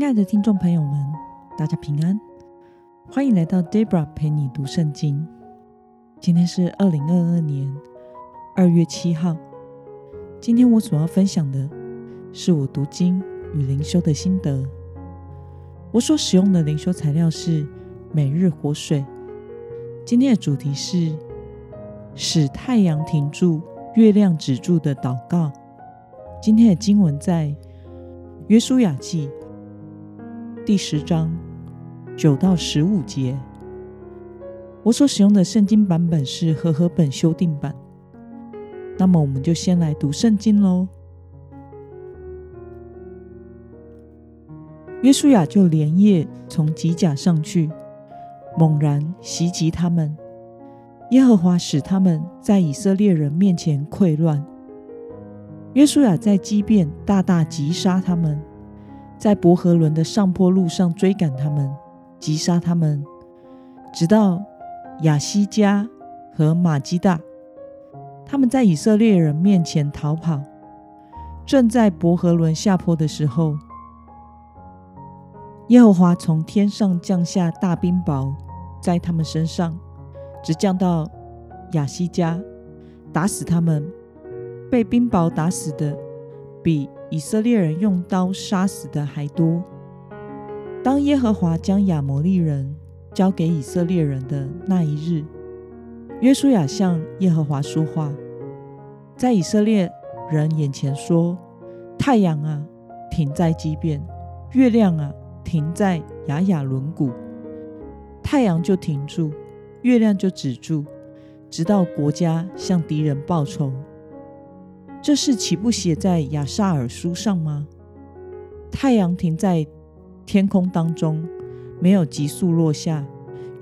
亲爱的听众朋友们，大家平安，欢迎来到 Debra 陪你读圣经。今天是二零二二年二月七号。今天我所要分享的是我读经与灵修的心得。我所使用的灵修材料是每日活水。今天的主题是使太阳停住、月亮止住的祷告。今天的经文在约书亚记第十章九到十五节。我所使用的圣经版本是和合本修订版。那么，我们就先来读圣经喽。约书亚就连夜从吉甲上去，猛然袭击他们。耶和华使他们在以色列人面前溃乱。约书亚在基变大大击杀他们，在伯和伦的上坡路上追赶他们，击杀他们，直到亚西加和马基大。他们在以色列人面前逃跑，正在伯和伦下坡的时候，耶和华从天上降下大冰雹，在他们身上，直降到亚西加，打死他们。被冰雹打死的比以色列人用刀杀死的还多。当耶和华将亚摩利人交给以色列人的那一日，约书亚向耶和华说话，在以色列人眼前说：“太阳啊，停在基变；月亮啊，停在雅雅轮毂。太阳就停住，月亮就止住，直到国家向敌人报仇。”这事岂不写在亚萨尔书上吗？太阳停在天空当中，没有急速落下，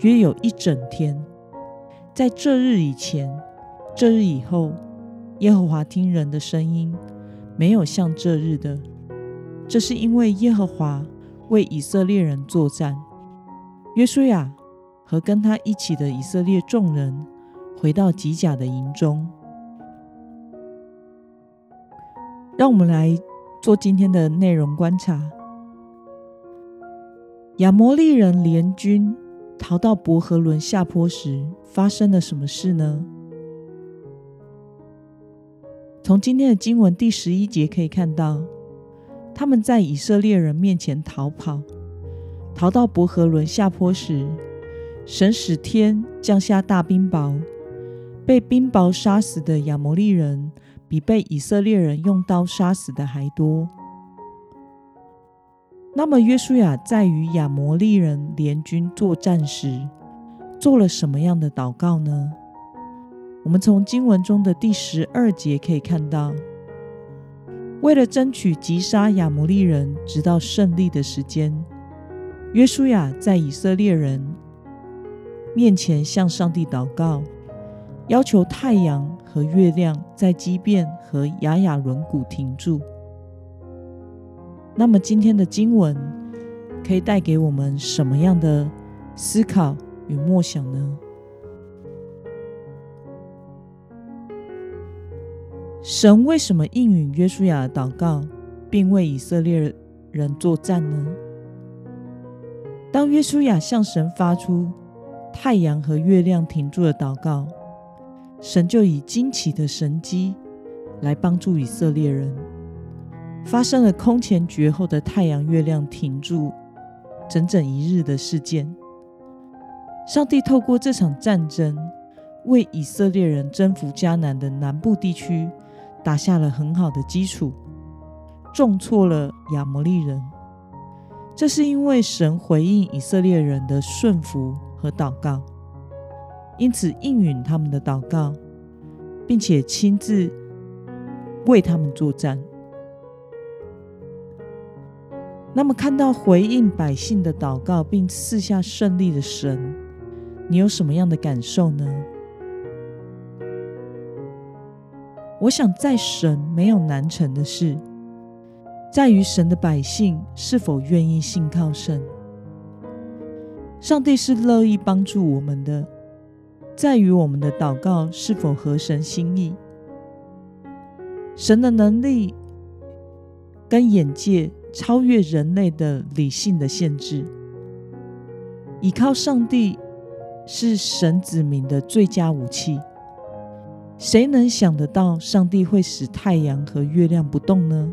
约有一整天。在这日以前，这日以后，耶和华听人的声音，没有像这日的。这是因为耶和华为以色列人作战。约书亚和跟他一起的以色列众人回到吉甲的营中。让我们来做今天的内容观察。亚摩利人联军逃到伯和伦下坡时，发生了什么事呢？从今天的经文第十一节可以看到，他们在以色列人面前逃跑，逃到伯和伦下坡时，神使天降下大冰雹，被冰雹杀死的亚摩利人。比被以色列人用刀杀死的还多。那么，约书亚在与亚摩利人联军作战时，做了什么样的祷告呢？我们从经文中的第十二节可以看到，为了争取击杀亚摩利人直到胜利的时间，约书亚在以色列人面前向上帝祷告。要求太阳和月亮在畸变和雅雅轮毂停住。那么，今天的经文可以带给我们什么样的思考与默想呢？神为什么应允约书亚的祷告，并为以色列人作战呢？当约书亚向神发出太阳和月亮停住的祷告。神就以惊奇的神机来帮助以色列人，发生了空前绝后的太阳、月亮停住整整一日的事件。上帝透过这场战争，为以色列人征服迦南的南部地区打下了很好的基础，重挫了亚摩利人。这是因为神回应以色列人的顺服和祷告。因此应允他们的祷告，并且亲自为他们作战。那么，看到回应百姓的祷告并赐下胜利的神，你有什么样的感受呢？我想，在神没有难成的事，在于神的百姓是否愿意信靠神。上帝是乐意帮助我们的。在于我们的祷告是否合神心意。神的能力跟眼界超越人类的理性的限制。依靠上帝是神子民的最佳武器。谁能想得到上帝会使太阳和月亮不动呢？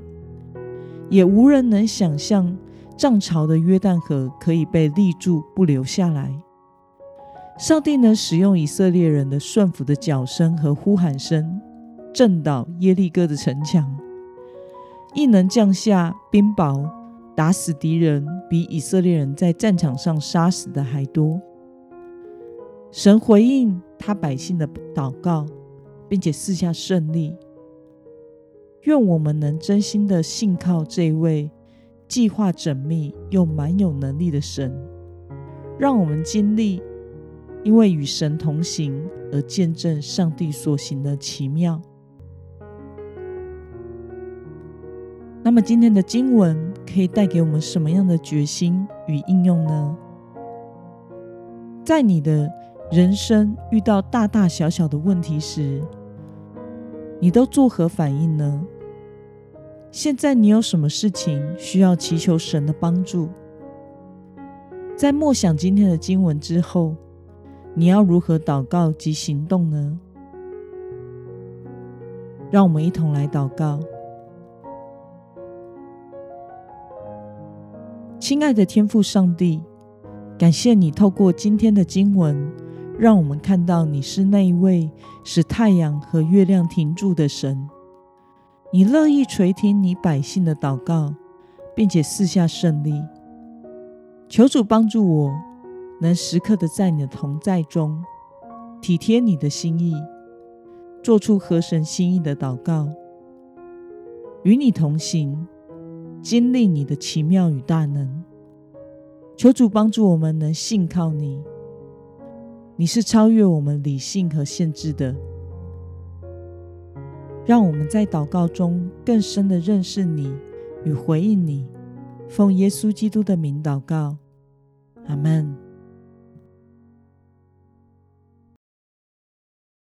也无人能想象涨潮的约旦河可以被立住不流下来。上帝能使用以色列人的顺服的脚声和呼喊声，震倒耶利哥的城墙，亦能降下冰雹，打死敌人，比以色列人在战场上杀死的还多。神回应他百姓的祷告。并且赐下胜利。愿我们能真心的信靠这位计划缜密又蛮有能力的神，让我们经历因为与神同行而见证上帝所行的奇妙。那么，今天的经文可以带给我们什么样的决心与应用呢？在你的人生遇到大大小小的问题时，你都作何反应呢？现在你有什么事情需要祈求神的帮助？在默想今天的经文之后，你要如何祷告及行动呢？让我们一同来祷告。亲爱的天父上帝，感谢你透过今天的经文。让我们看到你是那一位使太阳和月亮停住的神，你乐意垂听你百姓的祷告，并且赐下胜利。求主帮助我，能时刻的在你的同在中体贴你的心意，做出合神心意的祷告，与你同行，经历你的奇妙与大能。求主帮助我们能信靠你。你是超越我们理性和限制的，让我们在祷告中更深的认识你与回应你。奉耶稣基督的名祷告，阿门。